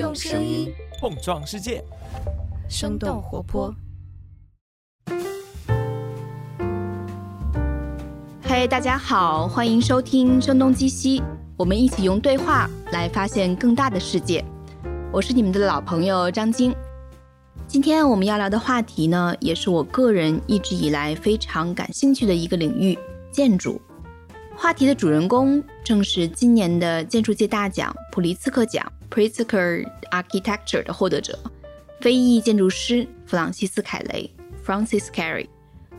用声音碰撞世界，生动活泼。嗨，大家好，欢迎收听《声东击西》，我们一起用对话来发现更大的世界。我是你们的老朋友张晶。今天我们要聊的话题呢，也是我个人一直以来非常感兴趣的一个领域——建筑。话题的主人公正是今年的建筑界大奖普利兹克奖 （Pritzker Architecture） 的获得者，非裔建筑师弗朗西斯·凯雷 （Francis Carey）。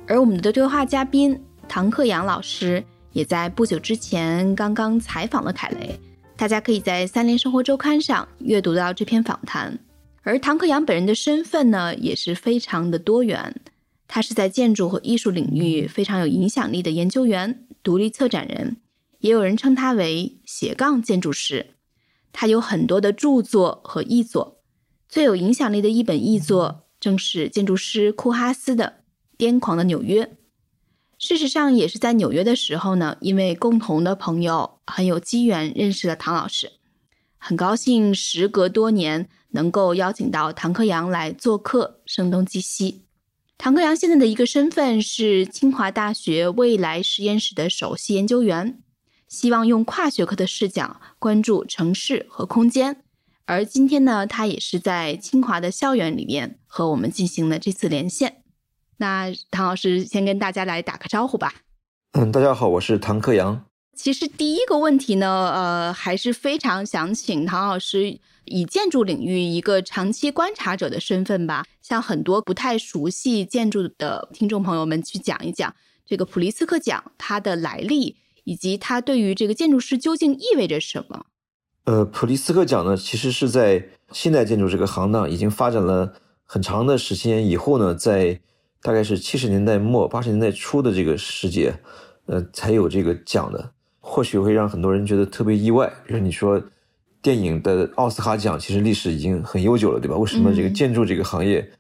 而我们的对话嘉宾唐克阳老师也在不久之前刚刚采访了凯雷，大家可以在《三联生活周刊》上阅读到这篇访谈。而唐克阳本人的身份呢，也是非常的多元，他是在建筑和艺术领域非常有影响力的研究员。独立策展人，也有人称他为斜杠建筑师。他有很多的著作和译作，最有影响力的一本译作正是建筑师库哈斯的《癫狂的纽约》。事实上，也是在纽约的时候呢，因为共同的朋友很有机缘认识了唐老师。很高兴时隔多年能够邀请到唐克阳来做客，声东击西。唐克阳现在的一个身份是清华大学未来实验室的首席研究员，希望用跨学科的视角关注城市和空间。而今天呢，他也是在清华的校园里面和我们进行了这次连线。那唐老师先跟大家来打个招呼吧。嗯，大家好，我是唐克阳。其实第一个问题呢，呃，还是非常想请唐老师以建筑领域一个长期观察者的身份吧，向很多不太熟悉建筑的听众朋友们去讲一讲这个普利斯克奖它的来历，以及它对于这个建筑师究竟意味着什么。呃，普利斯克奖呢，其实是在现代建筑这个行当已经发展了很长的时间以后呢，在大概是七十年代末八十年代初的这个世界，呃，才有这个奖的。或许会让很多人觉得特别意外，比如你说电影的奥斯卡奖，其实历史已经很悠久了，对吧？为什么这个建筑这个行业，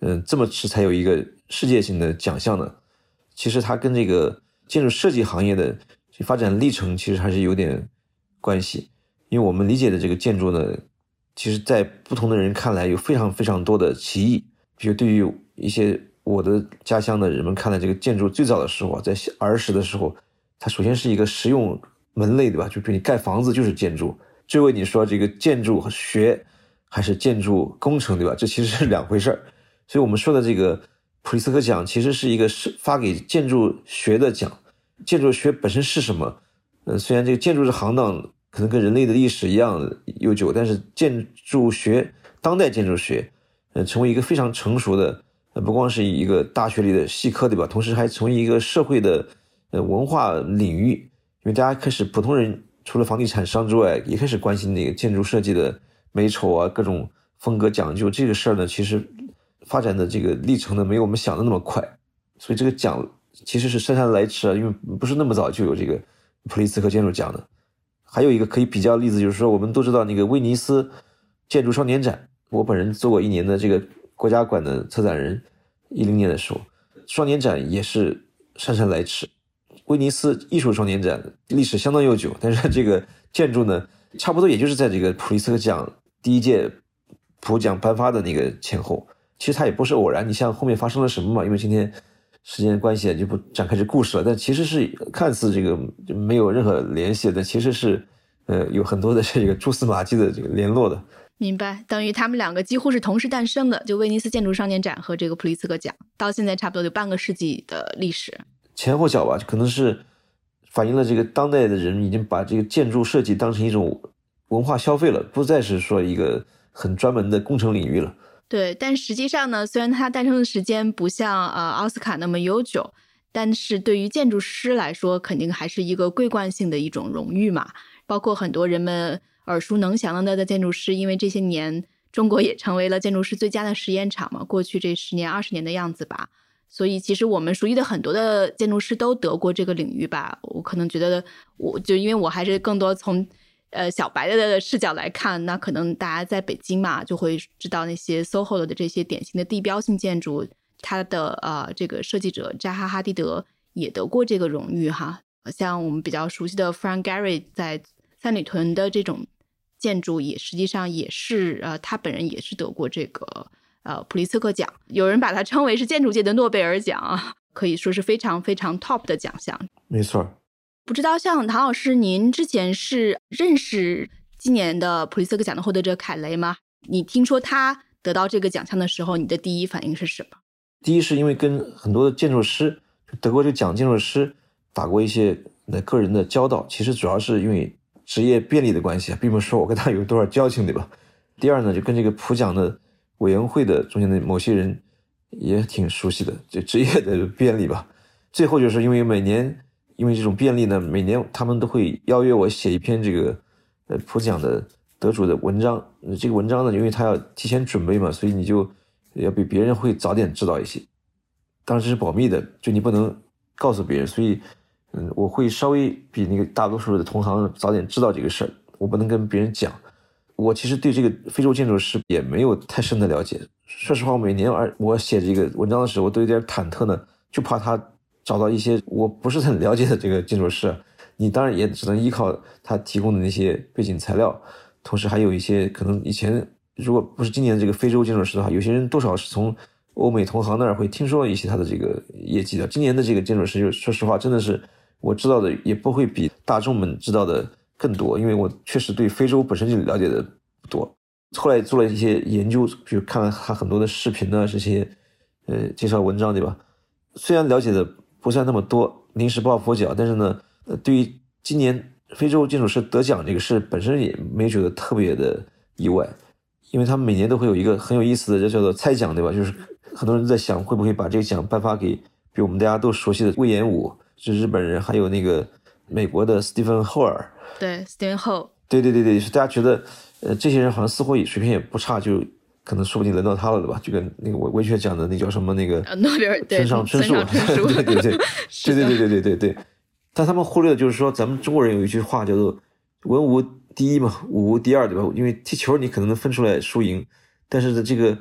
嗯，这么迟才有一个世界性的奖项呢？其实它跟这个建筑设计行业的发展历程其实还是有点关系，因为我们理解的这个建筑呢，其实在不同的人看来有非常非常多的歧义。比如对于一些我的家乡的人们看来，这个建筑最早的时候，在儿时的时候。它首先是一个实用门类，对吧？就比如你盖房子就是建筑。这位你说这个建筑学还是建筑工程，对吧？这其实是两回事儿。所以我们说的这个普利斯克奖其实是一个是发给建筑学的奖。建筑学本身是什么？呃，虽然这个建筑是行当可能跟人类的历史一样悠久，但是建筑学当代建筑学，呃，成为一个非常成熟的，呃，不光是一个大学里的系科，对吧？同时还成为一个社会的。呃，文化领域，因为大家开始普通人除了房地产商之外，也开始关心那个建筑设计的美丑啊，各种风格讲究。这个事儿呢，其实发展的这个历程呢，没有我们想的那么快。所以这个讲其实是姗姗来迟啊，因为不是那么早就有这个普利兹克建筑奖的。还有一个可以比较的例子，就是说我们都知道那个威尼斯建筑双年展，我本人做过一年的这个国家馆的策展人，一零年的时候，双年展也是姗姗来迟。威尼斯艺术双年展历史相当悠久，但是这个建筑呢，差不多也就是在这个普利斯克奖第一届普奖颁发的那个前后。其实它也不是偶然，你像后面发生了什么嘛？因为今天时间关系就不展开这故事了。但其实是看似这个没有任何联系的，其实是呃有很多的这个蛛丝马迹的这个联络的。明白，等于他们两个几乎是同时诞生的，就威尼斯建筑双年展和这个普利斯克奖，到现在差不多有半个世纪的历史。前后脚吧，可能是反映了这个当代的人已经把这个建筑设计当成一种文化消费了，不再是说一个很专门的工程领域了。对，但实际上呢，虽然它诞生的时间不像呃奥斯卡那么悠久，但是对于建筑师来说，肯定还是一个桂冠性的一种荣誉嘛。包括很多人们耳熟能详的那的建筑师，因为这些年中国也成为了建筑师最佳的实验场嘛。过去这十年二十年的样子吧。所以，其实我们熟悉的很多的建筑师都得过这个领域吧。我可能觉得，我就因为我还是更多从呃小白的视角来看，那可能大家在北京嘛，就会知道那些 SOHO 的这些典型的地标性建筑，它的呃这个设计者扎哈·哈迪德也得过这个荣誉哈。像我们比较熟悉的 Frank Gehry 在三里屯的这种建筑也实际上也是呃，他本人也是得过这个呃普利策克奖，有人把它称为是建筑界的诺贝尔奖啊，可以说是非常非常 top 的奖项。没错。不知道像唐老师，您之前是认识今年的普利策克奖的获得者凯雷吗？你听说他得到这个奖项的时候，你的第一反应是什么？第一是因为跟很多的建筑师，得过这个奖建筑师打过一些那个人的交道，其实主要是因为职业便利的关系，并不是说我跟他有多少交情，对吧？第二呢，就跟这个普奖的委员会的中间的某些人也挺熟悉的，就职业的便利吧。最后就是因为每年。因为这种便利呢，每年他们都会邀约我写一篇这个呃普奖的得主的文章。这个文章呢，因为他要提前准备嘛，所以你就要比别人会早点知道一些。当然这是保密的，就你不能告诉别人。所以，嗯，我会稍微比那个大多数的同行早点知道这个事儿，我不能跟别人讲。我其实对这个非洲建筑师也没有太深的了解。说实话，每年而我写这个文章的时候，我都有点忐忑呢，就怕他。找到一些我不是很了解的这个建筑师，你当然也只能依靠他提供的那些背景材料，同时还有一些可能以前如果不是今年这个非洲建筑师的话，有些人多少是从欧美同行那儿会听说一些他的这个业绩的。今年的这个建筑师，就说实话，真的是我知道的也不会比大众们知道的更多，因为我确实对非洲本身就了解的不多。后来做了一些研究，比如看了他很多的视频呢，这些呃介绍文章，对吧？虽然了解的。不算那么多，临时抱佛脚。但是呢，呃，对于今年非洲建筑师得奖这个事本身也没觉得特别的意外，因为他们每年都会有一个很有意思的，就叫做猜奖，对吧？就是很多人在想会不会把这个奖颁发给，比如我们大家都熟悉的魏延武，是日本人，还有那个美国的斯蒂芬·霍尔。对，斯蒂芬·霍。对对对对，是大家觉得，呃，这些人好像似乎也水平也不差，就。可能说不定轮到他了，对吧？就跟那个文文学奖的那叫什么那个村上春树，对 对对，对对对 对对对对。但他们忽略的就是说，咱们中国人有一句话叫做“文无第一嘛，武无第二”，对吧？因为踢球你可能能分出来输赢，但是这个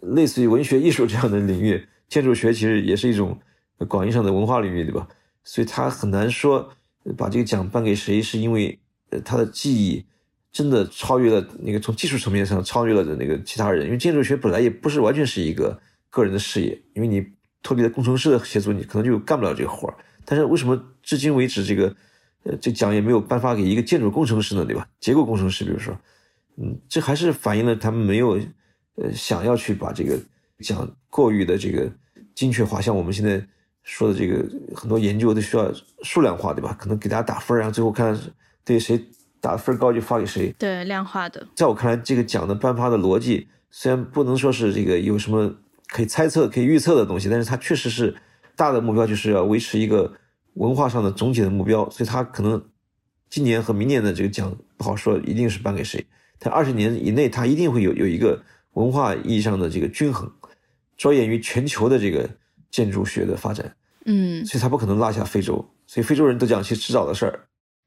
类似于文学艺术这样的领域，建筑学其实也是一种广义上的文化领域，对吧？所以他很难说把这个奖颁给谁，是因为呃他的技艺。真的超越了那个从技术层面上超越了的那个其他人，因为建筑学本来也不是完全是一个个人的事业，因为你脱离了工程师的协助，你可能就干不了这个活儿。但是为什么至今为止这个呃这奖也没有颁发给一个建筑工程师呢？对吧？结构工程师，比如说，嗯，这还是反映了他们没有呃想要去把这个奖过于的这个精确化，像我们现在说的这个很多研究都需要数量化，对吧？可能给大家打分，然后最后看对谁。打分高就发给谁？对，量化的。在我看来，这个奖的颁发的逻辑虽然不能说是这个有什么可以猜测、可以预测的东西，但是它确实是大的目标，就是要维持一个文化上的总体的目标。所以它可能今年和明年的这个奖不好说，一定是颁给谁。但二十年以内，它一定会有有一个文化意义上的这个均衡，着眼于全球的这个建筑学的发展。嗯，所以它不可能落下非洲。所以非洲人得奖其实迟早的事儿。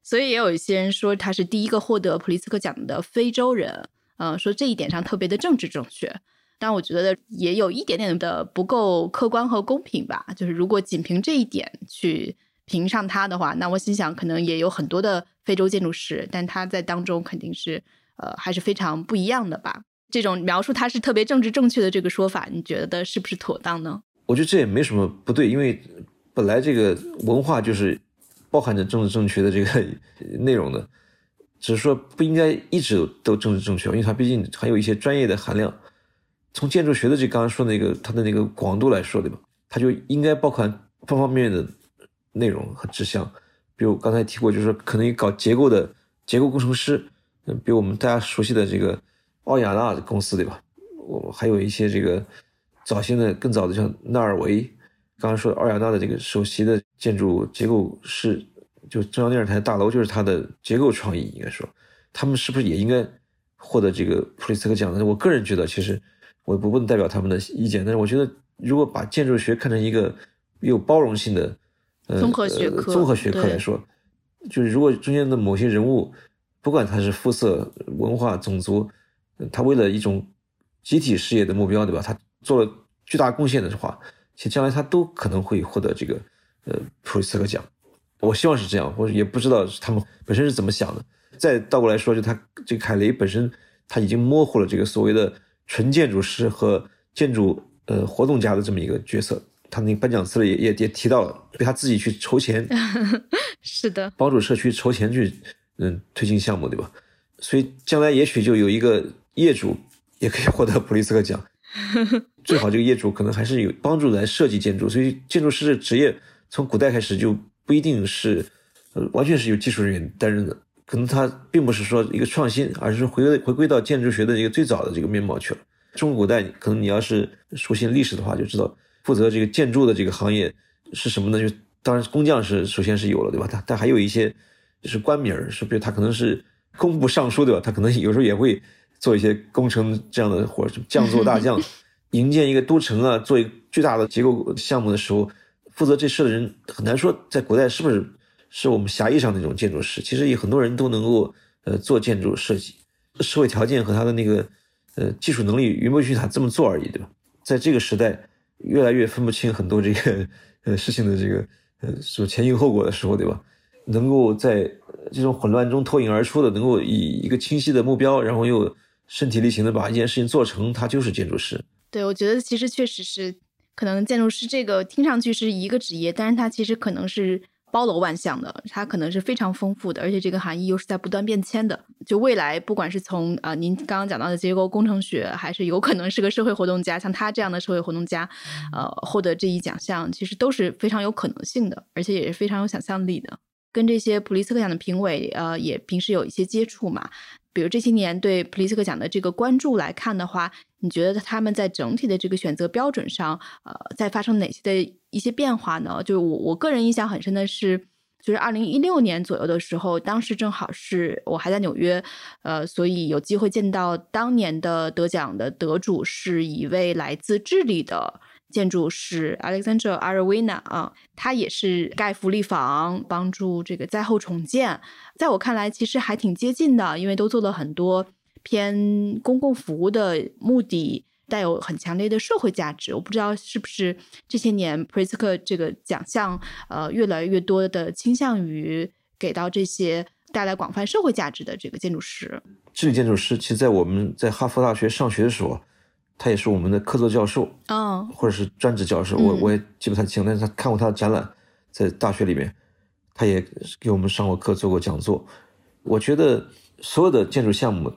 所以也有一些人说他是第一个获得普利策克奖的非洲人，嗯，说这一点上特别的政治正确，但我觉得也有一点点的不够客观和公平吧。就是如果仅凭这一点去评上他的话，那我心想可能也有很多的非洲建筑师，但他在当中肯定是呃还是非常不一样的吧。这种描述他是特别政治正确的这个说法，你觉得是不是妥当呢？我觉得这也没什么不对，因为本来这个文化就是。包含着政治正确的这个 内容的，只是说不应该一直都政治正确，因为它毕竟还有一些专业的含量。从建筑学的这刚刚说那个它的那个广度来说，对吧？它就应该包含方方面面的内容和指向。比如刚才提过，就是说可能搞结构的结构工程师，嗯，比如我们大家熟悉的这个奥亚纳公司，对吧？我还有一些这个早些的更早的像纳尔维。刚才说的奥亚纳的这个首席的建筑结构师，就中央电视台大楼就是他的结构创意，应该说，他们是不是也应该获得这个普利策克奖呢？我个人觉得，其实我不不能代表他们的意见，但是我觉得，如果把建筑学看成一个有包容性的呃综合学科，综合学科来说，就是如果中间的某些人物，不管他是肤色、文化、种族，他为了一种集体事业的目标，对吧？他做了巨大贡献的话。其实将来他都可能会获得这个，呃，普利斯克奖。我希望是这样，或者也不知道他们本身是怎么想的。再倒过来说，就他这个凯雷本身他已经模糊了这个所谓的纯建筑师和建筑呃活动家的这么一个角色。他那个颁奖词里也也也提到了，被他自己去筹钱，是的，帮助社区筹钱去嗯推进项目，对吧？所以将来也许就有一个业主也可以获得普利斯克奖。最好这个业主可能还是有帮助来设计建筑，所以建筑师的职业从古代开始就不一定是呃完全是由技术人员担任的，可能他并不是说一个创新，而是回归回归到建筑学的一个最早的这个面貌去了。中国古代可能你要是熟悉历史的话，就知道负责这个建筑的这个行业是什么呢？就当然工匠是首先是有了，对吧？他但还有一些就是官名是不是他可能是工部尚书，对吧？他可能有时候也会。做一些工程这样的活，匠做大匠，营建一个都城啊，做一个巨大的结构项目的时候，负责这事的人很难说，在古代是不是是我们狭义上的那种建筑师？其实有很多人都能够呃做建筑设计，社会条件和他的那个呃技术能力允不允许他这么做而已，对吧？在这个时代，越来越分不清很多这个呃事情的这个呃所前因后果的时候，对吧？能够在这种混乱中脱颖而出的，能够以一个清晰的目标，然后又身体力行的把一件事情做成，他就是建筑师。对，我觉得其实确实是，可能建筑师这个听上去是一个职业，但是它其实可能是包罗万象的，它可能是非常丰富的，而且这个含义又是在不断变迁的。就未来，不管是从啊您刚刚讲到的结构工程学，还是有可能是个社会活动家，像他这样的社会活动家，呃，获得这一奖项，其实都是非常有可能性的，而且也是非常有想象力的。跟这些普利斯克奖的评委，呃，也平时有一些接触嘛。比如这些年对普利斯克奖的这个关注来看的话，你觉得他们在整体的这个选择标准上，呃，在发生哪些的一些变化呢？就是我我个人印象很深的是，就是二零一六年左右的时候，当时正好是我还在纽约，呃，所以有机会见到当年的得奖的得主是一位来自智利的建筑师 Alexander Aravina 啊，他也是盖福利房，帮助这个灾后重建。在我看来，其实还挺接近的，因为都做了很多偏公共服务的目的，带有很强烈的社会价值。我不知道是不是这些年 p r i s c a 这个奖项，呃，越来越多的倾向于给到这些带来广泛社会价值的这个建筑师。这个建筑师，其实，在我们在哈佛大学上学的时候，他也是我们的客座教授，嗯，或者是专职教授，我我也记不太清，但是他看过他的展览，在大学里面。他也给我们上过课，做过讲座。我觉得所有的建筑项目，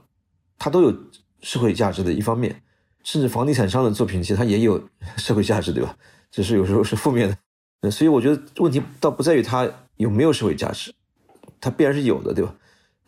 它都有社会价值的一方面，甚至房地产商的作品，其实它也有 社会价值，对吧？只是有时候是负面的。所以我觉得问题倒不在于它有没有社会价值，它必然是有的，对吧？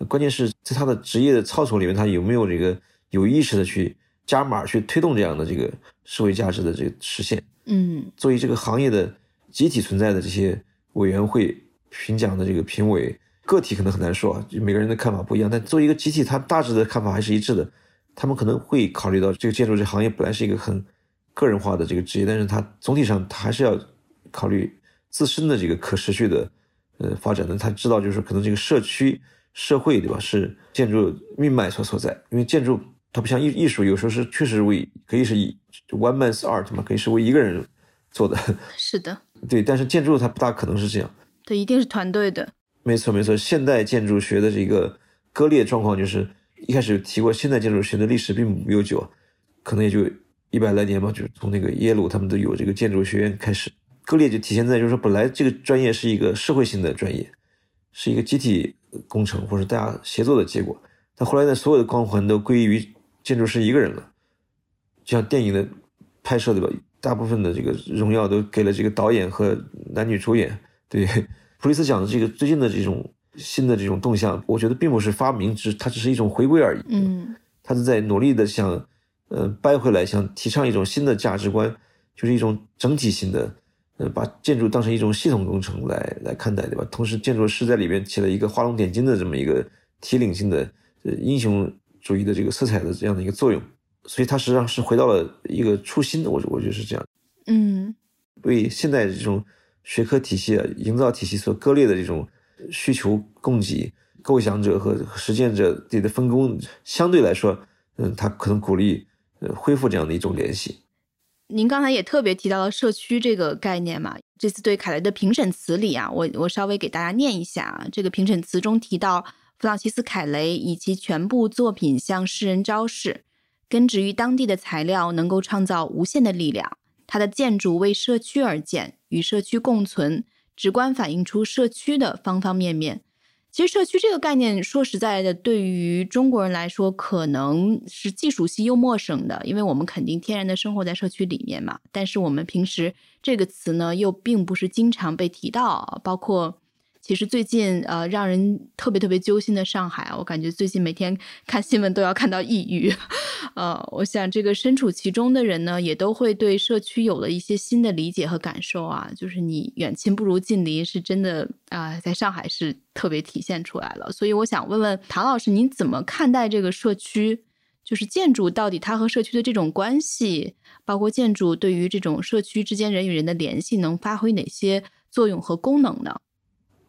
关键是在他的职业的操守里面，他有没有这个有意识的去加码去推动这样的这个社会价值的这个实现。嗯，作为这个行业的集体存在的这些委员会。评奖的这个评委个体可能很难说，就每个人的看法不一样。但作为一个集体，他大致的看法还是一致的。他们可能会考虑到这个建筑这行业本来是一个很个人化的这个职业，但是他总体上他还是要考虑自身的这个可持续的呃发展的。他知道就是可能这个社区社会对吧是建筑命脉所所在，因为建筑它不像艺艺术，有时候是确实为可以是以 one man's art 嘛，可以是为一个人做的。是的，对，但是建筑它不大可能是这样。对一定是团队的，没错没错。现代建筑学的这个割裂状况，就是一开始提过，现代建筑学的历史并不悠久，可能也就一百来年吧。就是从那个耶鲁他们都有这个建筑学院开始，割裂就体现在就是说，本来这个专业是一个社会性的专业，是一个集体工程或者大家协作的结果，但后来呢，所有的光环都归于建筑师一个人了，就像电影的拍摄对吧？大部分的这个荣耀都给了这个导演和男女主演。对，普利斯讲的这个最近的这种新的这种动向，我觉得并不是发明，只它只是一种回归而已。嗯，他是在努力的想，呃，掰回来，想提倡一种新的价值观，就是一种整体性的，呃，把建筑当成一种系统工程来来看待，对吧？同时，建筑师在里边起了一个画龙点睛的这么一个提领性的，呃，英雄主义的这个色彩的这样的一个作用。所以，它实际上是回到了一个初心的。我我觉得是这样。嗯，为现在这种。学科体系、营造体系所割裂的这种需求供给、构想者和实践者己的分工，相对来说，嗯，他可能鼓励呃恢复这样的一种联系。您刚才也特别提到了社区这个概念嘛？这次对凯雷的评审词里啊，我我稍微给大家念一下啊，这个评审词中提到弗朗西斯·凯雷以其全部作品向世人昭示，根植于当地的材料能够创造无限的力量。他的建筑为社区而建，与社区共存，直观反映出社区的方方面面。其实，社区这个概念，说实在的，对于中国人来说，可能是既熟悉又陌生的，因为我们肯定天然的生活在社区里面嘛。但是，我们平时这个词呢，又并不是经常被提到，包括。其实最近，呃，让人特别特别揪心的上海，我感觉最近每天 看新闻都要看到抑郁。呃，我想这个身处其中的人呢，也都会对社区有了一些新的理解和感受啊。就是你远亲不如近邻，是真的啊，在上海是特别体现出来了。所以我想问问唐老师，您怎么看待这个社区？就是建筑到底它和社区的这种关系，包括建筑对于这种社区之间人与人的联系，能发挥哪些作用和功能呢？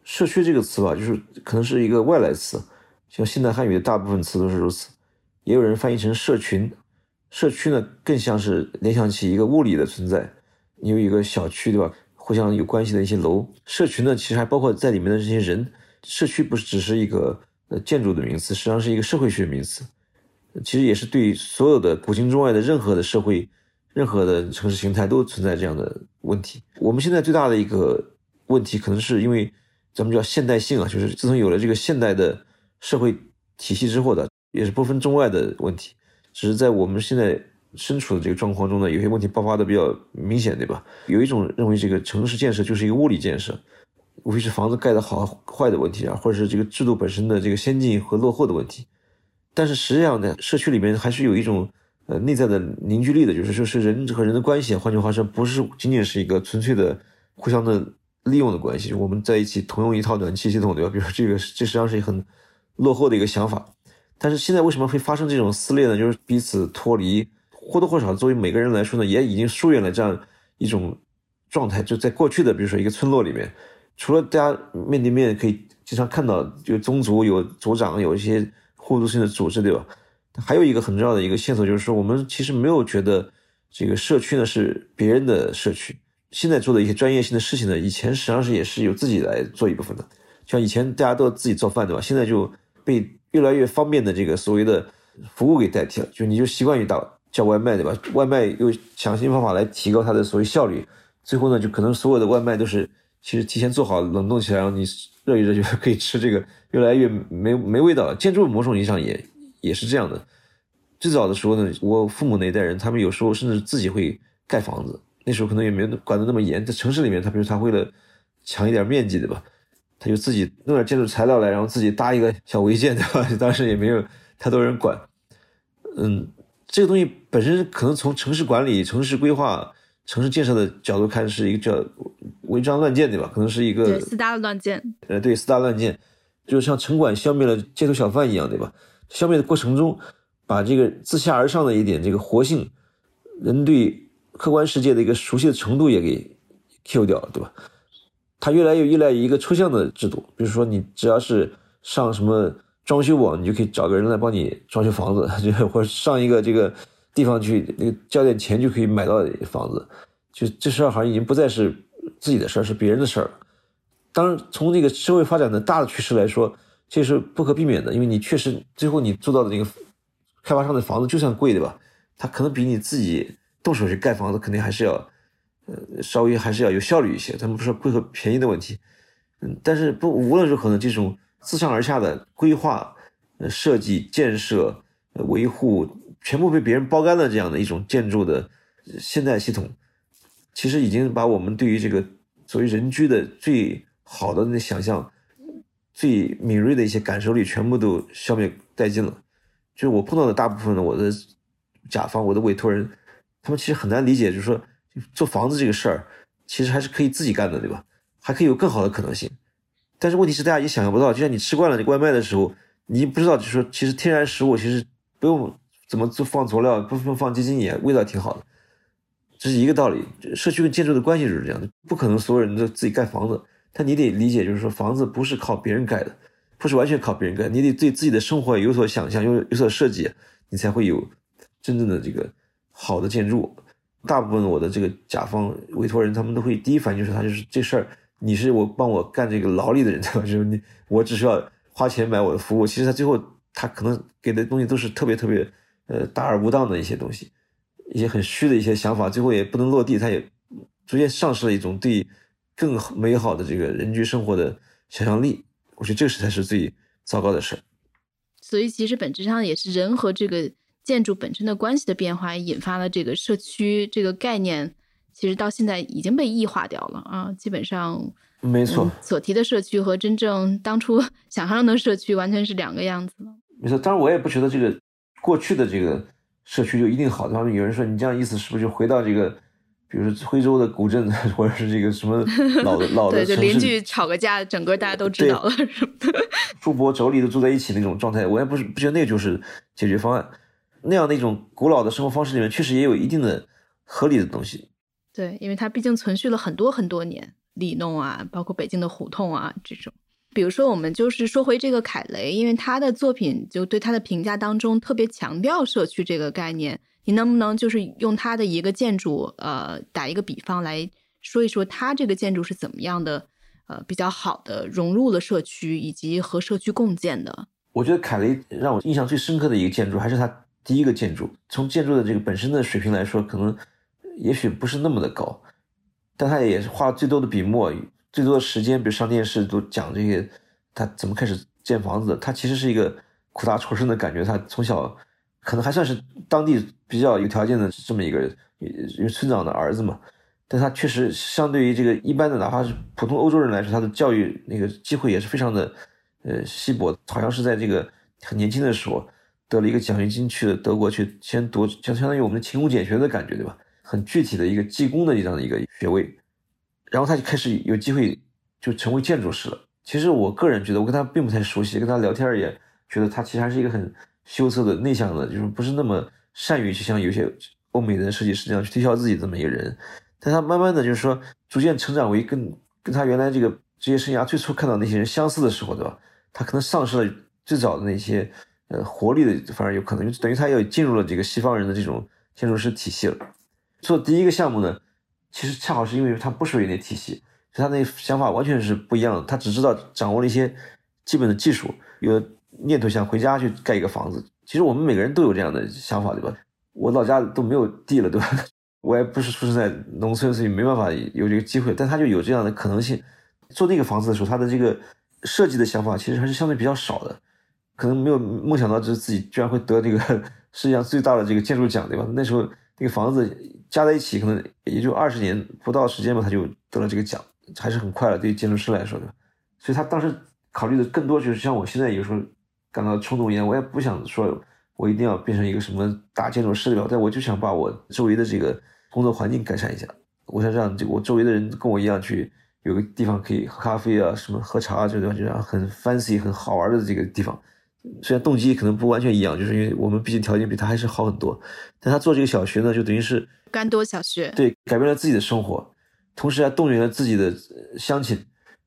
社区这个词吧，就是可能是一个外来词，像现代汉语的大部分词都是如此。也有人翻译成社群，社区呢更像是联想起一个物理的存在，你有一个小区，对吧？互相有关系的一些楼。社群呢，其实还包括在里面的这些人。社区不是只是一个呃建筑的名词，实际上是一个社会学名词。其实也是对所有的古今中外的任何的社会、任何的城市形态都存在这样的问题。我们现在最大的一个问题，可能是因为。咱们叫现代性啊，就是自从有了这个现代的社会体系之后的，也是不分中外的问题。只是在我们现在身处的这个状况中呢，有些问题爆发的比较明显，对吧？有一种认为这个城市建设就是一个物理建设，无非是房子盖的好坏的问题啊，或者是这个制度本身的这个先进和落后的问题。但是实际上呢，社区里面还是有一种呃内在的凝聚力的，就是说是人和人的关系。换句话说，不是仅仅是一个纯粹的互相的。利用的关系，我们在一起同用一套暖气系统，对吧？比如这个，这实际上是一很落后的一个想法。但是现在为什么会发生这种撕裂呢？就是彼此脱离，或多或少作为每个人来说呢，也已经疏远了这样一种状态。就在过去的，比如说一个村落里面，除了大家面对面可以经常看到，就宗族有族长，有一些互助性的组织，对吧？还有一个很重要的一个线索就是说，我们其实没有觉得这个社区呢是别人的社区。现在做的一些专业性的事情呢，以前实际上是也是由自己来做一部分的，像以前大家都自己做饭，对吧？现在就被越来越方便的这个所谓的服务给代替了，就你就习惯于打叫外卖，对吧？外卖又想新方法来提高它的所谓效率，最后呢，就可能所有的外卖都是其实提前做好冷冻起来，然后你热一热就可以吃，这个越来越没没味道了。建筑某种意义上也也是这样的。最早的时候呢，我父母那一代人，他们有时候甚至自己会盖房子。那时候可能也没有管得那么严，在城市里面，他比如他为了抢一点面积，对吧？他就自己弄点建筑材料来，然后自己搭一个小违建，对吧？当时也没有太多人管。嗯，这个东西本身可能从城市管理、城市规划、城市建设的角度看，是一个叫违章乱建，对吧？可能是一个四大乱建。呃，对，四大乱建，就像城管消灭了街头小贩一样，对吧？消灭的过程中，把这个自下而上的一点这个活性，人对。客观世界的一个熟悉的程度也给 Q 掉了，对吧？它越来越依赖于一个抽象的制度，比如说你只要是上什么装修网，你就可以找个人来帮你装修房子，就或者上一个这个地方去，那个交点钱就可以买到房子，就这事儿好像已经不再是自己的事儿，是别人的事儿。当然，从这个社会发展的大的趋势来说，这是不可避免的，因为你确实最后你租到的那个开发商的房子就算贵，对吧？它可能比你自己。动手去盖房子，肯定还是要，呃，稍微还是要有效率一些。咱们不说贵和便宜的问题，嗯，但是不无论如何呢，这种自上而下的规划、呃设计、建设、维护，全部被别人包干了这样的一种建筑的现代系统，其实已经把我们对于这个作为人居的最好的那想象、最敏锐的一些感受力，全部都消灭殆尽了。就是我碰到的大部分的我的甲方、我的委托人。他们其实很难理解，就是说做房子这个事儿，其实还是可以自己干的，对吧？还可以有更好的可能性。但是问题是，大家也想象不到，就像你吃惯了这外卖的时候，你不知道，就是说，其实天然食物其实不用怎么做放佐料，不用放鸡精也味道挺好的，这是一个道理。社区跟建筑的关系就是这样的，不可能所有人都自己盖房子，但你得理解，就是说房子不是靠别人盖的，不是完全靠别人盖，你得对自己的生活有所想象，有有所设计，你才会有真正的这个。好的建筑，大部分我的这个甲方委托人，他们都会第一反应就是他就是这事儿，你是我帮我干这个劳力的人，对吧？就是你，我只需要花钱买我的服务，其实他最后他可能给的东西都是特别特别呃大而无当的一些东西，一些很虚的一些想法，最后也不能落地，他也逐渐丧失了一种对更美好的这个人居生活的想象力。我觉得这个才是最糟糕的事。所以其实本质上也是人和这个建筑本身的关系的变化，引发了这个社区这个概念，其实到现在已经被异化掉了啊，基本上。没错，所提的社区和真正当初 想象中的社区完全是两个样子了。没错，当然我也不觉得这个过去的这个社区就一定好。然后有人说你这样意思是不是就回到这个，比如说徽州的古镇，或者是这个什么老的 老的对，就邻居吵个架，整个大家都知道了什么的，叔伯妯娌都住在一起那种状态。我也不是不觉得那个就是解决方案。那样的一种古老的生活方式里面，确实也有一定的合理的东西。对，因为它毕竟存续了很多很多年。里弄啊，包括北京的胡同啊，这种，比如说我们就是说回这个凯雷，因为他的作品就对他的评价当中特别强调社区这个概念，你能不能就是用他的一个建筑，呃，打一个比方来说一说他这个建筑是怎么样的，呃，比较好的融入了社区以及和社区共建的？我觉得凯雷让我印象最深刻的一个建筑还是他第一个建筑，从建筑的这个本身的水平来说，可能也许不是那么的高。但他也是花了最多的笔墨，最多的时间，比如上电视都讲这些，他怎么开始建房子。他其实是一个苦大仇深的感觉。他从小可能还算是当地比较有条件的这么一个人因为村长的儿子嘛。但他确实相对于这个一般的，哪怕是普通欧洲人来说，他的教育那个机会也是非常的呃稀薄。好像是在这个很年轻的时候得了一个奖学金去了德国去先读，就相当于我们的勤工俭学的感觉，对吧？很具体的一个技工的这样的一个学位，然后他就开始有机会就成为建筑师了。其实我个人觉得，我跟他并不太熟悉，跟他聊天也觉得他其实还是一个很羞涩的、内向的，就是不是那么善于去像有些欧美的设计师那样去推销自己这么一个人。但他慢慢的就是说，逐渐成长为跟跟他原来这个职业生涯最初看到那些人相似的时候，对吧？他可能丧失了最早的那些呃活力的，反而有可能就等于他要进入了这个西方人的这种建筑师体系了。做第一个项目呢，其实恰好是因为他不属于那体系，所以他那想法完全是不一样的。他只知道掌握了一些基本的技术，有念头想回家去盖一个房子。其实我们每个人都有这样的想法，对吧？我老家都没有地了，对吧？我也不是出生在农村，所以没办法有这个机会。但他就有这样的可能性。做那个房子的时候，他的这个设计的想法其实还是相对比较少的，可能没有梦想到就是自己居然会得这个世界上最大的这个建筑奖，对吧？那时候那个房子。加在一起可能也就二十年不到时间吧，他就得了这个奖，还是很快了。对于建筑师来说的，所以他当时考虑的更多就是像我现在有时候感到冲动一样，我也不想说我一定要变成一个什么大建筑师了，但我就想把我周围的这个工作环境改善一下。我想让这我周围的人跟我一样去有个地方可以喝咖啡啊，什么喝茶啊，这种这样很 fancy 很好玩的这个地方。虽然动机可能不完全一样，就是因为我们毕竟条件比他还是好很多，但他做这个小学呢，就等于是甘多小学，对，改变了自己的生活，同时还动员了自己的乡亲，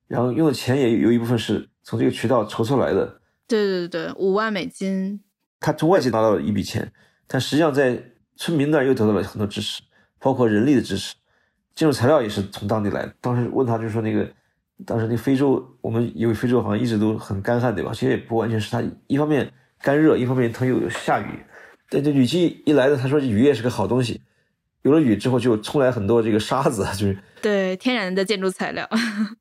然后用的钱也有一部分是从这个渠道筹出来的。对对对对，五万美金，他从外界拿到了一笔钱，但实际上在村民那儿又得到了很多支持，包括人力的支持，建筑材料也是从当地来的。当时问他，就是说那个。当时那非洲，我们以为非洲好像一直都很干旱，对吧？其实也不完全是它，一方面干热，一方面它又有下雨。但这雨季一来呢，他说雨也是个好东西。有了雨之后，就冲来很多这个沙子，就是对天然的建筑材料。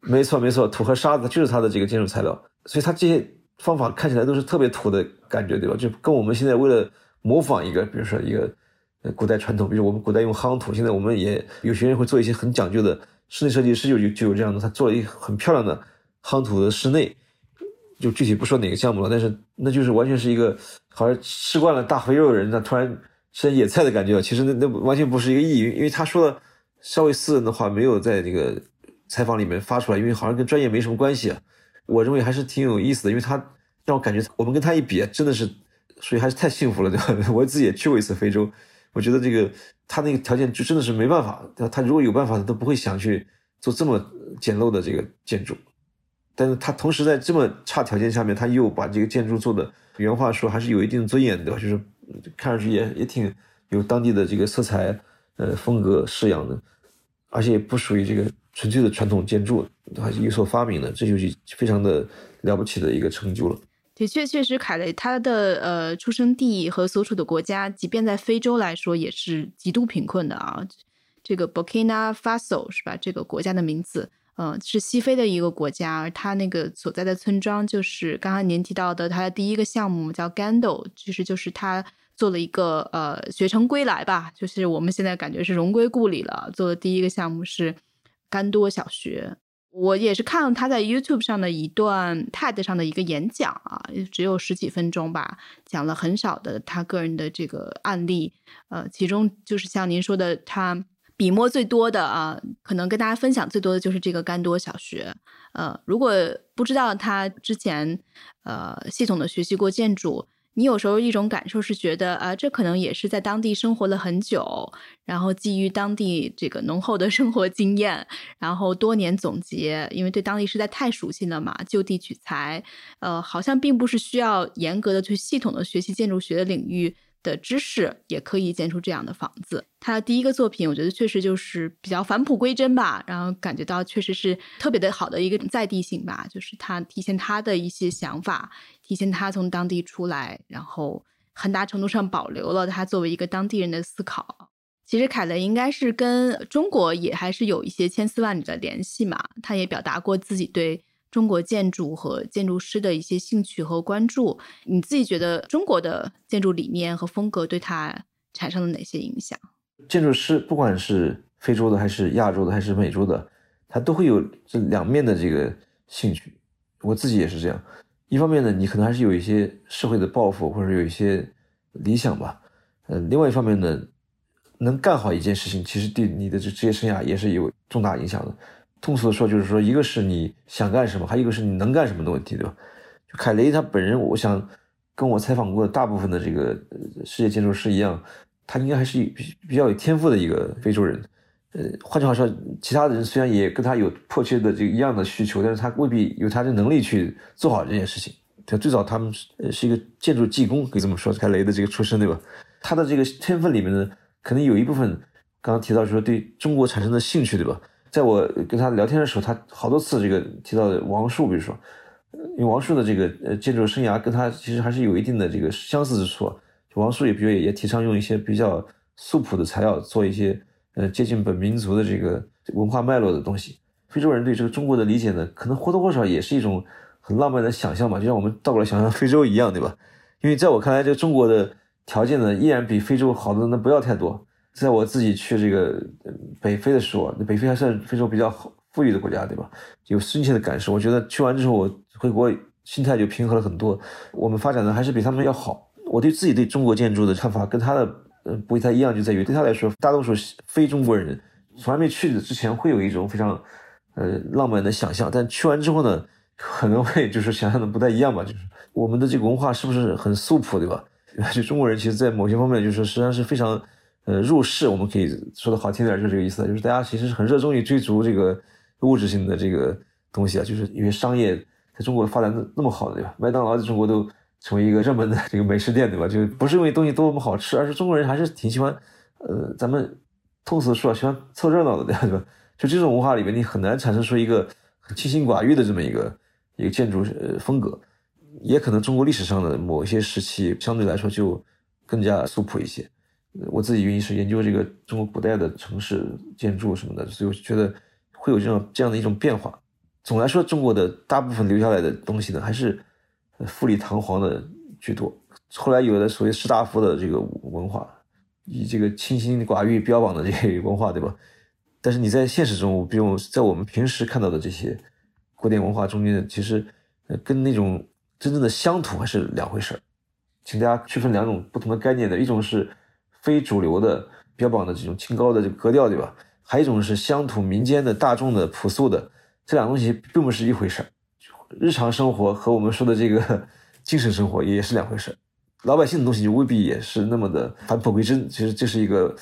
没错没错，土和沙子就是它的这个建筑材料。所以它这些方法看起来都是特别土的感觉，对吧？就跟我们现在为了模仿一个，比如说一个古代传统，比如我们古代用夯土，现在我们也有些人会做一些很讲究的。室内设计师就有就有这样的，他做了一很漂亮的夯土的室内，就具体不说哪个项目了，但是那就是完全是一个好像吃惯了大肥肉的人，他突然吃野菜的感觉。其实那那完全不是一个意义，因为他说的稍微私人的话没有在这个采访里面发出来，因为好像跟专业没什么关系。我认为还是挺有意思的，因为他让我感觉我们跟他一比，真的是所以还是太幸福了，对吧？我自己也去过一次非洲。我觉得这个他那个条件就真的是没办法，他他如果有办法，他都不会想去做这么简陋的这个建筑。但是他同时在这么差条件下面，他又把这个建筑做的，原话说还是有一定尊严的，就是看上去也也挺有当地的这个色彩、呃风格式样的，而且也不属于这个纯粹的传统建筑还是有所发明的，这就是非常的了不起的一个成就了。的确，确实，凯雷他的呃出生地和所处的国家，即便在非洲来说，也是极度贫困的啊。这个 Burkina Faso 是吧？这个国家的名字，嗯，是西非的一个国家，他那个所在的村庄，就是刚刚您提到的他的第一个项目叫 Gando，其实就是他做了一个呃学成归来吧，就是我们现在感觉是荣归故里了。做的第一个项目是甘多小学。我也是看了他在 YouTube 上的一段 TED 上的一个演讲啊，只有十几分钟吧，讲了很少的他个人的这个案例。呃，其中就是像您说的，他笔墨最多的啊，可能跟大家分享最多的就是这个甘多小学。呃，如果不知道他之前呃系统的学习过建筑。你有时候一种感受是觉得啊，这可能也是在当地生活了很久，然后基于当地这个浓厚的生活经验，然后多年总结，因为对当地实在太熟悉了嘛，就地取材，呃，好像并不是需要严格的去系统的学习建筑学的领域。的知识也可以建出这样的房子。他的第一个作品，我觉得确实就是比较返璞归真吧，然后感觉到确实是特别的好的一个在地性吧，就是他体现他的一些想法，体现他从当地出来，然后很大程度上保留了他作为一个当地人的思考。其实凯雷应该是跟中国也还是有一些千丝万缕的联系嘛，他也表达过自己对。中国建筑和建筑师的一些兴趣和关注，你自己觉得中国的建筑理念和风格对他产生了哪些影响？建筑师不管是非洲的还是亚洲的还是美洲的，他都会有这两面的这个兴趣。我自己也是这样。一方面呢，你可能还是有一些社会的抱负或者有一些理想吧。呃，另外一方面呢，能干好一件事情，其实对你的这职业生涯也是有重大影响的。通俗的说，就是说，一个是你想干什么，还有一个是你能干什么的问题，对吧？就凯雷他本人，我想跟我采访过的大部分的这个世界建筑师一样，他应该还是比比较有天赋的一个非洲人。呃，换句话说，其他的人虽然也跟他有迫切的这个一样的需求，但是他未必有他的能力去做好这件事情。他最早他们是是一个建筑技工，可以这么说，凯雷的这个出身，对吧？他的这个天分里面呢，可能有一部分刚刚提到说对中国产生的兴趣，对吧？在我跟他聊天的时候，他好多次这个提到王树，比如说，因为王树的这个呃建筑生涯跟他其实还是有一定的这个相似之处。就王树也比如也提倡用一些比较素朴的材料做一些呃接近本民族的这个文化脉络的东西。非洲人对这个中国的理解呢，可能或多或少也是一种很浪漫的想象吧，就像我们倒过来想象非洲一样，对吧？因为在我看来，这个中国的条件呢，依然比非洲好的那不要太多。在我自己去这个北非的时候，那北非还算非洲比较富裕的国家，对吧？有深切的感受。我觉得去完之后，我回国心态就平和了很多。我们发展的还是比他们要好。我对自己对中国建筑的看法跟他的呃不太一样，就在于对他来说，大多数非中国人从来没去的之前会有一种非常呃浪漫的想象，但去完之后呢，可能会 就是想象的不太一样吧。就是我们的这个文化是不是很素朴，对吧？就中国人其实，在某些方面就是实际上是非常。呃，入世我们可以说的好听点，就是这个意思，就是大家其实很热衷于追逐这个物质性的这个东西啊，就是因为商业在中国发展的那么好，对吧？麦当劳在中国都成为一个热门的这个美食店，对吧？就不是因为东西多么好吃，而是中国人还是挺喜欢，呃，咱们通俗说喜欢凑热闹的，对吧？就这种文化里面，你很难产生出一个清心寡欲的这么一个一个建筑呃风格，也可能中国历史上的某些时期相对来说就更加素朴一些。我自己原因是研究这个中国古代的城市建筑什么的，所以我觉得会有这种这样的一种变化。总来说，中国的大部分留下来的东西呢，还是富丽堂皇的居多。后来有了所谓士大夫的这个文化，以这个清心寡欲标榜的这些文化，对吧？但是你在现实中，比如在我们平时看到的这些古典文化中间，其实跟那种真正的乡土还是两回事儿。请大家区分两种不同的概念的，一种是。非主流的标榜的这种清高的这个格调，对吧？还有一种是乡土民间的大众的朴素的，这两个东西并不是一回事儿。日常生活和我们说的这个 精神生活也是两回事儿。老百姓的东西就未必也是那么的返璞归真，其实这是一个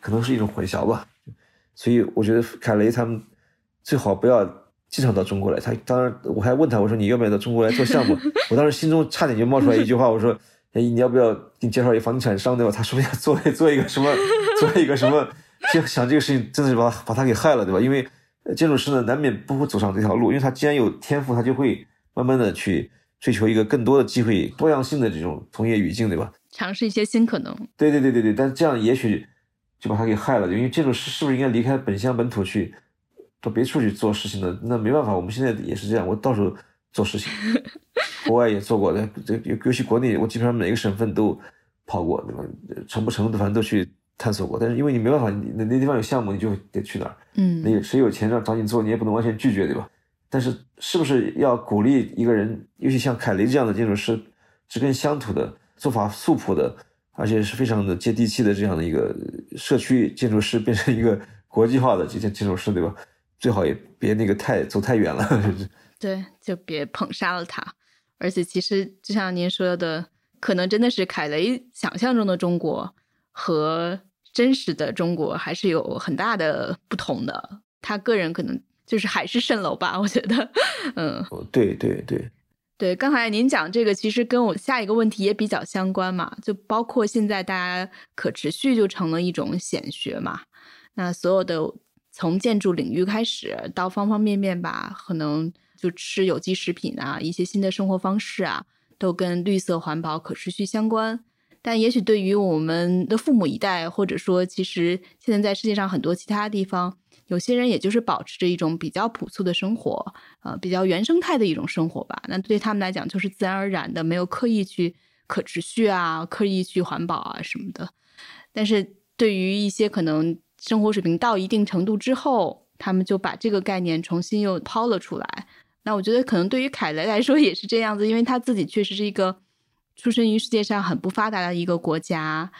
可能是一种混淆吧。所以我觉得凯雷他们最好不要经常到中国来。他当然我还问他，我说你要不要到中国来做项目？我当时心中差点就冒出来一句话，我说。哎，你要不要给你介绍一个房地产商对吧？他说不定做 做一个什么，做一个什么，就想这个事情真的是把把他给害了对吧？因为建筑师呢，难免不会走上这条路，因为他既然有天赋，他就会慢慢的去追求一个更多的机会、多样性的这种从业语境，对吧？尝试一些新可能。对对对对对，但这样也许就把他给害了，因为建筑师是不是应该离开本乡本土去到别处去做事情呢？那没办法，我们现在也是这样，我到处做事情，国外也做过 的，这尤其国内，我基本上每个省份都跑过，对吧？成不成的，反正都去。探索过，但是因为你没办法，你那那地方有项目，你就得去哪儿。嗯，那谁有钱让找你做，你也不能完全拒绝，对吧？但是是不是要鼓励一个人，尤其像凯雷这样的建筑师，植根乡土的做法素朴的，而且是非常的接地气的这样的一个社区建筑师，变成一个国际化的这些建筑师，对吧？最好也别那个太走太远了。对，就别捧杀了他。而且其实就像您说的，可能真的是凯雷想象中的中国和。真实的中国还是有很大的不同的，他个人可能就是海市蜃楼吧，我觉得，嗯，对对对对，刚才您讲这个其实跟我下一个问题也比较相关嘛，就包括现在大家可持续就成了一种显学嘛，那所有的从建筑领域开始到方方面面吧，可能就吃有机食品啊，一些新的生活方式啊，都跟绿色环保、可持续相关。但也许对于我们的父母一代，或者说，其实现在在世界上很多其他地方，有些人也就是保持着一种比较朴素的生活，呃，比较原生态的一种生活吧。那对他们来讲，就是自然而然的，没有刻意去可持续啊，刻意去环保啊什么的。但是对于一些可能生活水平到一定程度之后，他们就把这个概念重新又抛了出来。那我觉得可能对于凯雷来说也是这样子，因为他自己确实是一个。出生于世界上很不发达的一个国家，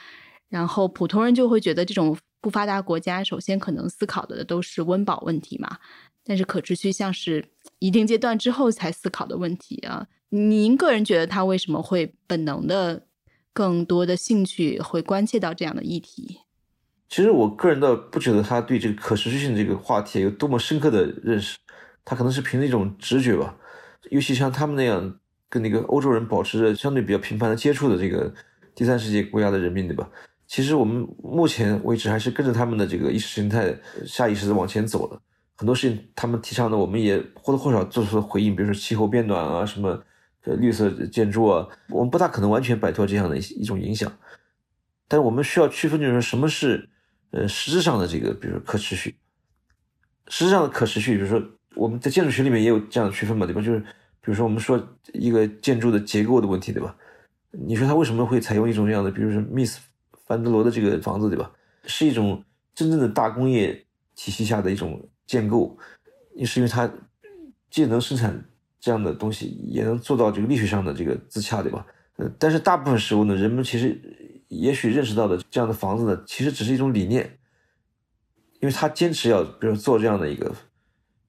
然后普通人就会觉得这种不发达国家，首先可能思考的都是温饱问题嘛。但是可持续像是一定阶段之后才思考的问题啊。您个人觉得他为什么会本能的更多的兴趣会关切到这样的议题？其实我个人倒不觉得他对这个可持续性这个话题有多么深刻的认识，他可能是凭着一种直觉吧。尤其像他们那样。跟那个欧洲人保持着相对比较频繁的接触的这个第三世界国家的人民，对吧？其实我们目前为止还是跟着他们的这个意识形态下意识的往前走了。很多事情他们提倡的，我们也或多或少做出了回应，比如说气候变暖啊，什么绿色建筑啊，我们不大可能完全摆脱这样的一一种影响。但是我们需要区分，就是什么是呃实质上的这个，比如说可持续，实质上的可持续，比如说我们在建筑学里面也有这样的区分嘛，对吧？就是。比如说，我们说一个建筑的结构的问题，对吧？你说它为什么会采用一种这样的，比如说密斯凡德罗的这个房子，对吧？是一种真正的大工业体系下的一种建构，也是因为它既能生产这样的东西，也能做到这个力学上的这个自洽，对吧？呃，但是大部分时候呢，人们其实也许认识到的这样的房子呢，其实只是一种理念，因为他坚持要，比如做这样的一个，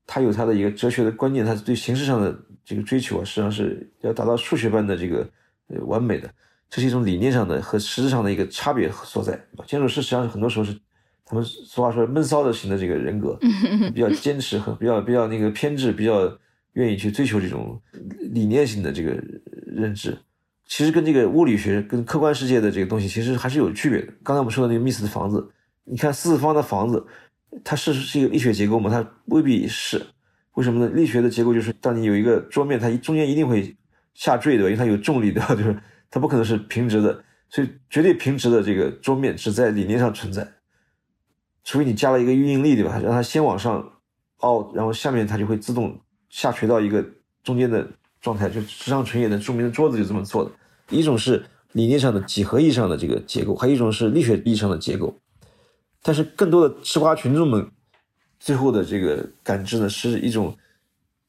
他有他的一个哲学的观念，他对形式上的。这个追求啊，实际上是要达到数学般的这个呃完美的，这是一种理念上的和实质上的一个差别所在。建筑师实际上很多时候是他们俗话说闷骚的型的这个人格，比较坚持和比较比较那个偏执，比较愿意去追求这种理念性的这个认知。其实跟这个物理学跟客观世界的这个东西其实还是有区别的。刚才我们说的那个密斯的房子，你看四四方的房子，它是是一个力学结构吗？它未必是。为什么呢？力学的结构就是，当你有一个桌面，它中间一定会下坠的，因为它有重力的，就是它不可能是平直的，所以绝对平直的这个桌面只在理念上存在，除非你加了一个预应力，对吧？让它先往上凹，然后下面它就会自动下垂到一个中间的状态。就池上纯也的著名的桌子就这么做的。一种是理念上的几何意义上的这个结构，还有一种是力学意义上的结构。但是更多的吃瓜群众们。最后的这个感知呢，是一种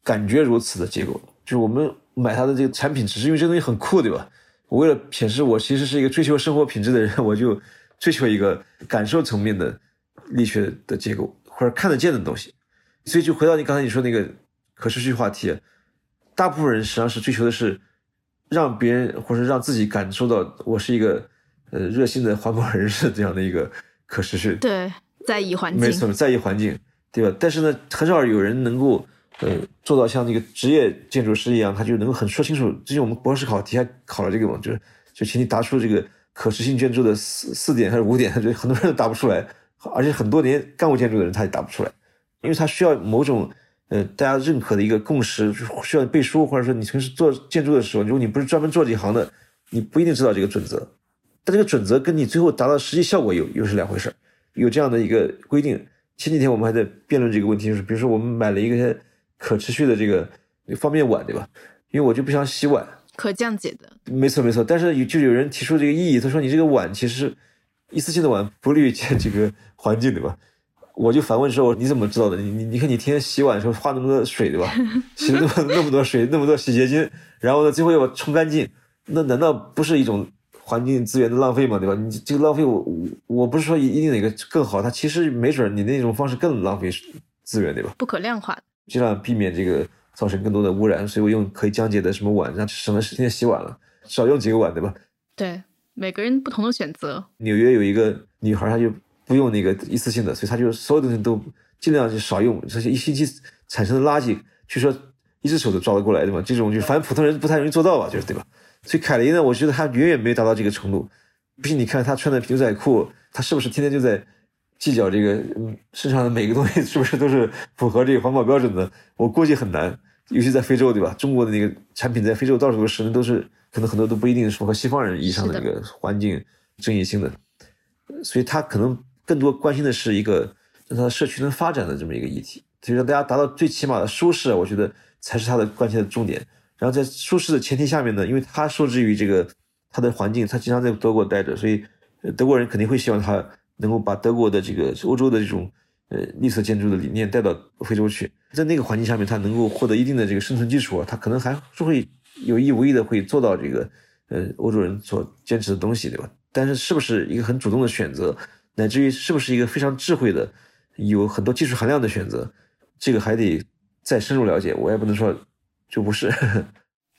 感觉如此的结果，就是我们买它的这个产品，只是因为这东西很酷，对吧？我为了显示我其实是一个追求生活品质的人，我就追求一个感受层面的力学的结构或者看得见的东西。所以就回到你刚才你说那个可持续话题，大部分人实际上是追求的是让别人或者让自己感受到我是一个呃热心的环保人士这样的一个可持续。对，在意环境。没错，在意环境。对吧？但是呢，很少有人能够，呃，做到像那个职业建筑师一样，他就能够很说清楚。之前我们博士考题还考了这个嘛，就是就请你答出这个可持续建筑的四四点还是五点，就很多人都答不出来，而且很多年干过建筑的人他也答不出来。因为他需要某种呃大家认可的一个共识，需要背书，或者说你平时做建筑的时候，如果你不是专门做这一行的，你不一定知道这个准则。但这个准则跟你最后达到实际效果又又是两回事儿有这样的一个规定。前几天我们还在辩论这个问题，就是比如说我们买了一个可持续的这个方便碗，对吧？因为我就不想洗碗，可降解的，没错没错。但是有就有人提出这个异议，他说你这个碗其实一次性的碗不利于这个环境，对吧？我就反问说，你怎么知道的？你你你看你天天洗碗的时候花那么多水，对吧？洗了那么那么多水，那么多洗洁精，然后呢最后要冲干净，那难道不是一种环境资源的浪费嘛？对吧？你这个浪费，我我不是说一定哪个更好，它其实没准你那种方式更浪费资源，对吧？不可量化，尽量避免这个。造成更多的污染，所以我用可以降解的什么碗，让省了时间洗碗了，少用几个碗，对吧？对，每个人不同的选择。纽约有一个女孩，她就不用那个一次性的，所以她就所有东西都尽量就少用，这些一星期产生的垃圾，据说一只手都抓得过来，对吧？这种就反正普通人不太容易做到吧，就是对吧？所以凯雷呢，我觉得他远远没有达到这个程度。毕竟你看他穿的牛仔裤，他是不是天天就在计较这个身上的每个东西是不是都是符合这个环保标准的？我估计很难。尤其在非洲，对吧？中国的那个产品在非洲到处都是，那都是可能很多都不一定符合西方人意义上的那个环境正义性的，所以他可能更多关心的是一个让他社区能发展的这么一个议题，所以让大家达到最起码的舒适，我觉得才是他的关心的重点。然后在舒适的前提下面呢，因为他受制于这个他的环境，他经常在德国待着，所以德国人肯定会希望他能够把德国的这个欧洲的这种。呃，绿色建筑的理念带到非洲去，在那个环境下面，他能够获得一定的这个生存基础啊，它可能还是会有意无意的会做到这个，呃，欧洲人所坚持的东西，对吧？但是是不是一个很主动的选择，乃至于是不是一个非常智慧的、有很多技术含量的选择，这个还得再深入了解。我也不能说就不是。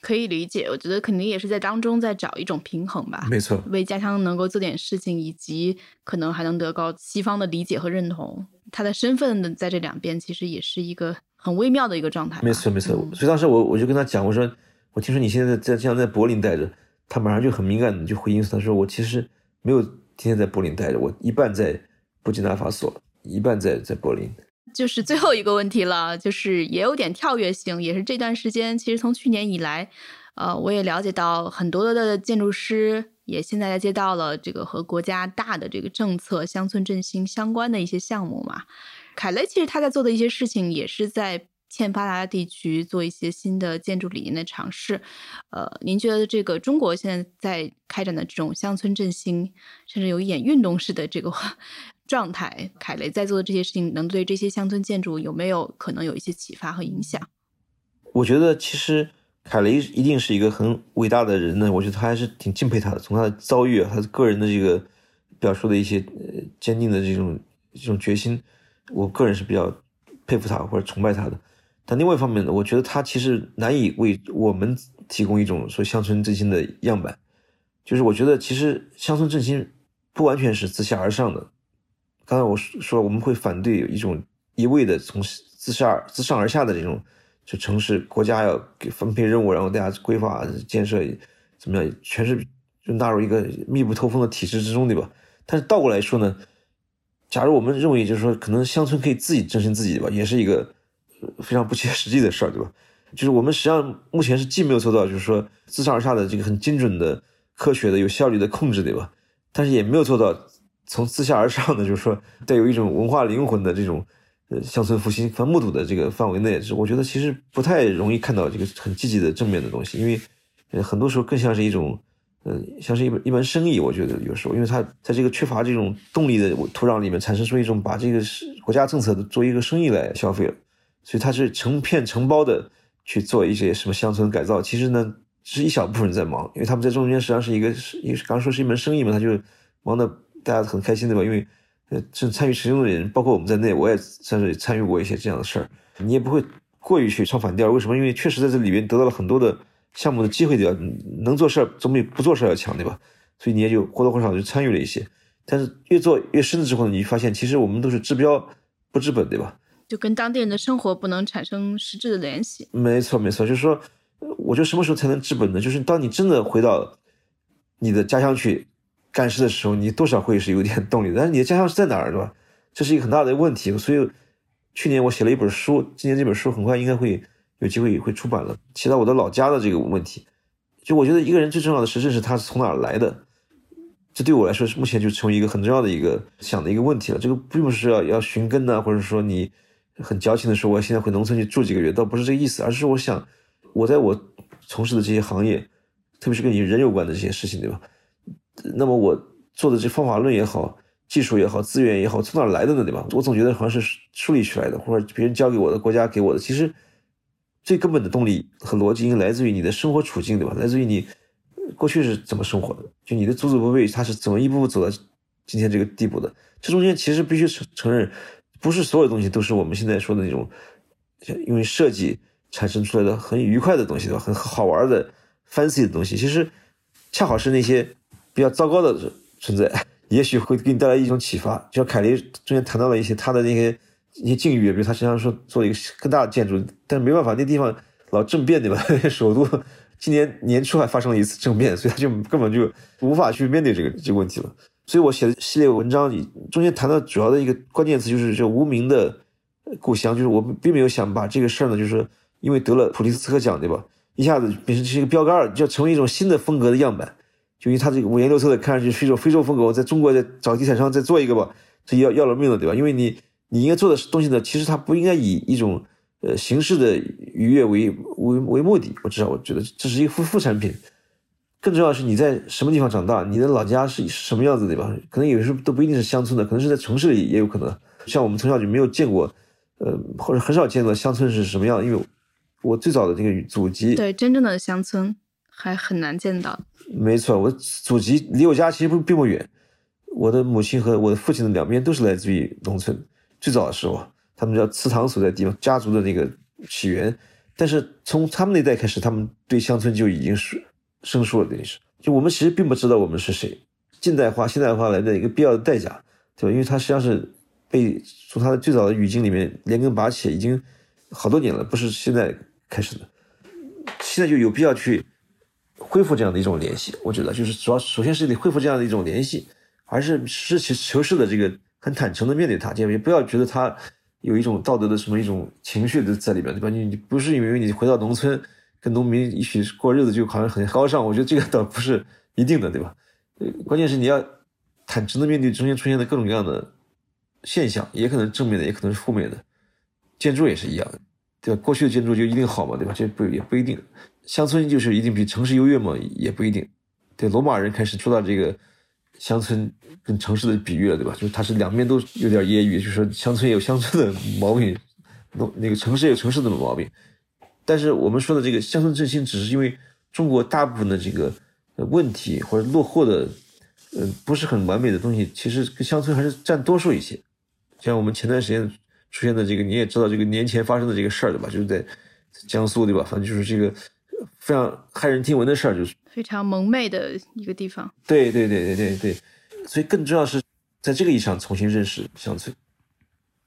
可以理解，我觉得肯定也是在当中在找一种平衡吧。没错，为家乡能够做点事情，以及可能还能得到西方的理解和认同。他的身份的在这两边，其实也是一个很微妙的一个状态。没错，没错。所以当时我我就跟他讲，我说我听说你现在在这样在柏林待着，他马上就很敏感的就回应他说我其实没有天天在柏林待着，我一半在布基纳法索，一半在在柏林。就是最后一个问题了，就是也有点跳跃性，也是这段时间，其实从去年以来，呃，我也了解到很多的建筑师也现在接到了这个和国家大的这个政策、乡村振兴相关的一些项目嘛。凯雷其实他在做的一些事情，也是在欠发达地区做一些新的建筑理念的尝试。呃，您觉得这个中国现在在开展的这种乡村振兴，甚至有一点运动式的这个？状态，凯雷在做的这些事情，能对这些乡村建筑有没有可能有一些启发和影响？我觉得其实凯雷一定是一个很伟大的人呢。我觉得他还是挺敬佩他的，从他的遭遇啊，他个人的这个表述的一些呃坚定的这种这种决心，我个人是比较佩服他或者崇拜他的。但另外一方面呢，我觉得他其实难以为我们提供一种说乡村振兴的样板。就是我觉得其实乡村振兴不完全是自下而上的。刚才我说我们会反对有一种一味的从自下自上而下的这种，就城市国家要给分配任务，然后大家规划建设怎么样，全是就纳入一个密不透风的体制之中，对吧？但是倒过来说呢，假如我们认为就是说可能乡村可以自己振兴自己，吧？也是一个非常不切实际的事儿，对吧？就是我们实际上目前是既没有做到就是说自上而下的这个很精准的、科学的、有效率的控制，对吧？但是也没有做到。从自下而上的，就是说带有一种文化灵魂的这种，呃，乡村复兴、繁目睹的这个范围内，我觉得其实不太容易看到这个很积极的正面的东西，因为，很多时候更像是一种，嗯，像是一门一门生意。我觉得有时候，因为它在这个缺乏这种动力的土壤里面，产生出一种把这个是国家政策的做一个生意来消费了，所以它是成片承包的去做一些什么乡村改造。其实呢，是一小部分人在忙，因为他们在中间实际上是一个是，因为刚说是一门生意嘛，他就忙的。大家很开心对吧？因为，呃，是参与其中的人，包括我们在内，我也算是参与过一些这样的事儿。你也不会过于去唱反调，为什么？因为确实在这里边得到了很多的项目的机会，对吧？能做事儿总比不做事儿要强，对吧？所以你也就或多或少就参与了一些。但是越做越深之后呢，你发现其实我们都是治标不治本，对吧？就跟当地人的生活不能产生实质的联系。没错，没错，就是说，我觉得什么时候才能治本呢？就是当你真的回到你的家乡去。干事的时候，你多少会是有点动力，但是你的家乡是在哪儿，对吧？这是一个很大的问题。所以，去年我写了一本书，今年这本书很快应该会有机会会出版了，写到我的老家的这个问题。就我觉得一个人最重要的是认识他是从哪儿来的，这对我来说是目前就成为一个很重要的一个想的一个问题了。这个并不是要要寻根呐，或者说你很矫情的说我现在回农村去住几个月，倒不是这个意思，而是我想我在我从事的这些行业，特别是跟你人有关的这些事情，对吧？那么我做的这方法论也好，技术也好，资源也好，从哪来的呢？对吧？我总觉得好像是树立出来的，或者别人教给我的，国家给我的。其实最根本的动力和逻辑应来自于你的生活处境，对吧？来自于你过去是怎么生活的，就你的祖祖辈辈他是怎么一步步走到今天这个地步的。这中间其实必须承承认，不是所有东西都是我们现在说的那种，因为设计产生出来的很愉快的东西，对吧？很好玩的 fancy 的东西，其实恰好是那些。比较糟糕的存在，也许会给你带来一种启发。就像凯雷中间谈到了一些他的那些一些境遇，比如他经常说做一个更大的建筑，但是没办法，那地方老政变，对吧？首都今年年初还发生了一次政变，所以他就根本就无法去面对这个这个问题了。所以我写的系列文章里中间谈到主要的一个关键词就是这无名的故乡，就是我并没有想把这个事儿呢，就是因为得了普利兹克奖，对吧？一下子变成是一个标杆，就成为一种新的风格的样板。就因为他这个五颜六色的，看上去是一种非洲风格。我在中国再找地产商再做一个吧，这要要了命了，对吧？因为你你应该做的东西呢，其实它不应该以一种呃形式的愉悦为为为目的。我至少我觉得这是一个副副产品。更重要的是你在什么地方长大，你的老家是什么样子，对吧？可能有时候都不一定是乡村的，可能是在城市里也有可能。像我们从小就没有见过，呃，或者很少见到乡村是什么样。因为我最早的这个祖籍，对真正的乡村还很难见到。没错，我祖籍离我家其实不并不远。我的母亲和我的父亲的两边都是来自于农村。最早的时候，他们叫祠堂所在地方，家族的那个起源。但是从他们那代开始，他们对乡村就已经是生疏了，等于是。就我们其实并不知道我们是谁。近代化、现代化来的一个必要的代价，对吧？因为它实际上是被从它的最早的语境里面连根拔起，已经好多年了，不是现在开始的。现在就有必要去。恢复这样的一种联系，我觉得就是主要首先是得恢复这样的一种联系，而是实事求是的这个很坦诚的面对他，也不要觉得他有一种道德的什么一种情绪的在里边，对吧？你你不是因为你回到农村跟农民一起过日子就好像很高尚，我觉得这个倒不是一定的，对吧？关键是你要坦诚的面对中间出现的各种各样的现象，也可能正面的，也可能是负面的。建筑也是一样，对吧？过去的建筑就一定好嘛，对吧？这不也不一定。乡村就是一定比城市优越吗？也不一定。对，罗马人开始说到这个乡村跟城市的比喻了，对吧？就是它是两面都有点揶揄，就是说乡村有乡村的毛病，那那个城市有城市的毛病。但是我们说的这个乡村振兴，只是因为中国大部分的这个问题或者落后的，嗯，不是很完美的东西，其实跟乡村还是占多数一些。像我们前段时间出现的这个，你也知道这个年前发生的这个事儿，对吧？就是在江苏，对吧？反正就是这个。非常骇人听闻的事儿，就是非常蒙昧的一个地方。对对对对对对，所以更重要是在这个意义上重新认识乡村，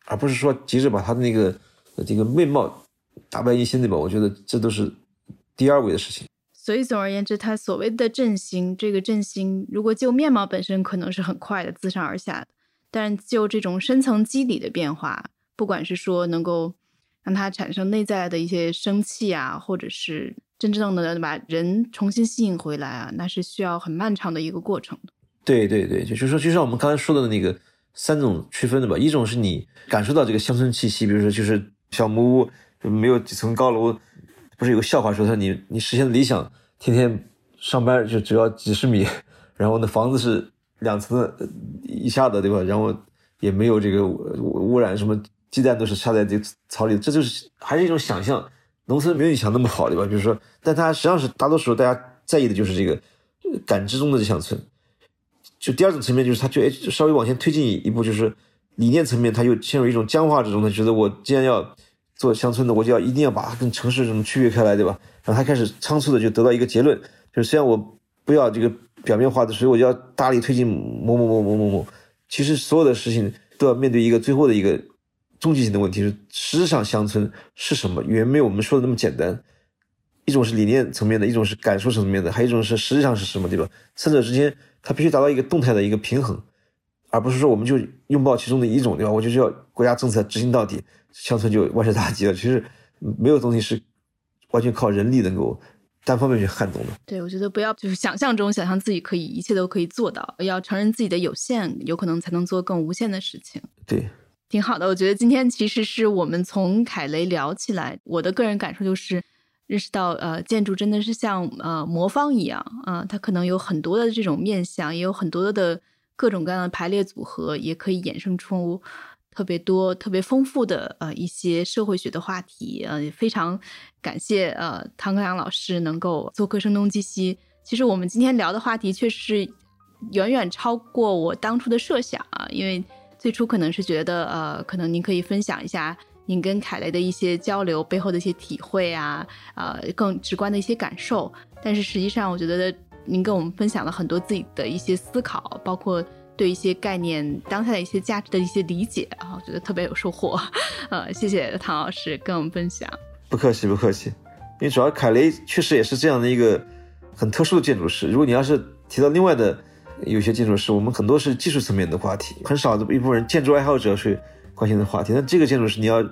而不是说急着把他的那个这个面貌打败一新，对吧？我觉得这都是第二位的事情。所以总而言之，他所谓的振兴，这个振兴如果就面貌本身可能是很快的自上而下的，但就这种深层基底的变化，不管是说能够让它产生内在的一些生气啊，或者是。真正的把人重新吸引回来啊，那是需要很漫长的一个过程对对对，就是说，就像我们刚才说的那个三种区分的吧，一种是你感受到这个乡村气息，比如说就是小木屋，没有几层高楼，不是有个笑话说他你你实现理想，天天上班就只要几十米，然后那房子是两层以下的，对吧？然后也没有这个污染，什么鸡蛋都是插在这草里，这就是还是一种想象。农村没有你想那么好，对吧？比如说，但它实际上是大多数大家在意的就是这个感知中的乡村。就第二种层面，就是他就稍微往前推进一步，就是理念层面，他又陷入一种僵化之中。他觉得我既然要做乡村的，我就要一定要把它跟城市什么区别开来，对吧？然后他开始仓促的就得到一个结论，就是虽然我不要这个表面化的，所以我就要大力推进某某某某某某。其实所有的事情都要面对一个最后的一个。终极性的问题是，实质上乡村是什么？远没有我们说的那么简单。一种是理念层面的，一种是感受层面的，还有一种是实际上是什么，对吧？三者之间，它必须达到一个动态的一个平衡。而不是说我们就拥抱其中的一种，对吧？我就是要国家政策执行到底，乡村就万事大吉了。其实没有东西是完全靠人力能够单方面去撼动的。对，我觉得不要就是想象中想象自己可以一切都可以做到，要承认自己的有限，有可能才能做更无限的事情。对。挺好的，我觉得今天其实是我们从凯雷聊起来，我的个人感受就是认识到，呃，建筑真的是像呃魔方一样，啊，它可能有很多的这种面相，也有很多的各种各样的排列组合，也可以衍生出特别多、特别丰富的呃一些社会学的话题。呃，非常感谢呃唐克阳老师能够做客声东击西。其实我们今天聊的话题确实是远远超过我当初的设想啊，因为。最初可能是觉得，呃，可能您可以分享一下您跟凯雷的一些交流背后的一些体会啊，呃，更直观的一些感受。但是实际上，我觉得您跟我们分享了很多自己的一些思考，包括对一些概念当下的一些价值的一些理解啊，我觉得特别有收获。呃，谢谢唐老师跟我们分享。不客气，不客气。因为主要凯雷确实也是这样的一个很特殊的建筑师。如果你要是提到另外的。有些建筑师，我们很多是技术层面的话题，很少的一部分人建筑爱好者去关心的话题。那这个建筑师，你要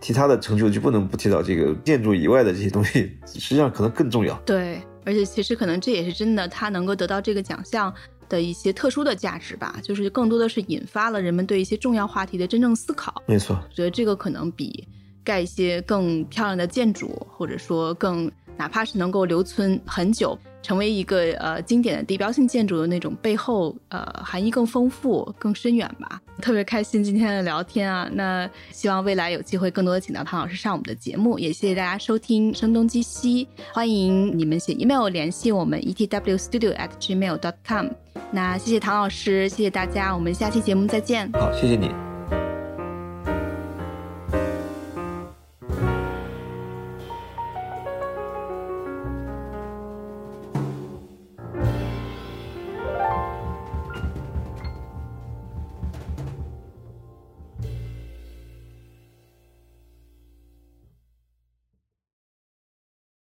提他的成就，就不能不提到这个建筑以外的这些东西，实际上可能更重要。对，而且其实可能这也是真的，他能够得到这个奖项的一些特殊的价值吧，就是更多的是引发了人们对一些重要话题的真正思考。没错，我觉得这个可能比盖一些更漂亮的建筑，或者说更哪怕是能够留存很久。成为一个呃经典的地标性建筑的那种背后呃含义更丰富更深远吧，特别开心今天的聊天啊！那希望未来有机会更多的请到唐老师上我们的节目，也谢谢大家收听声东击西，欢迎你们写 email 联系我们 e t w studio at gmail dot com。那谢谢唐老师，谢谢大家，我们下期节目再见。好，谢谢你。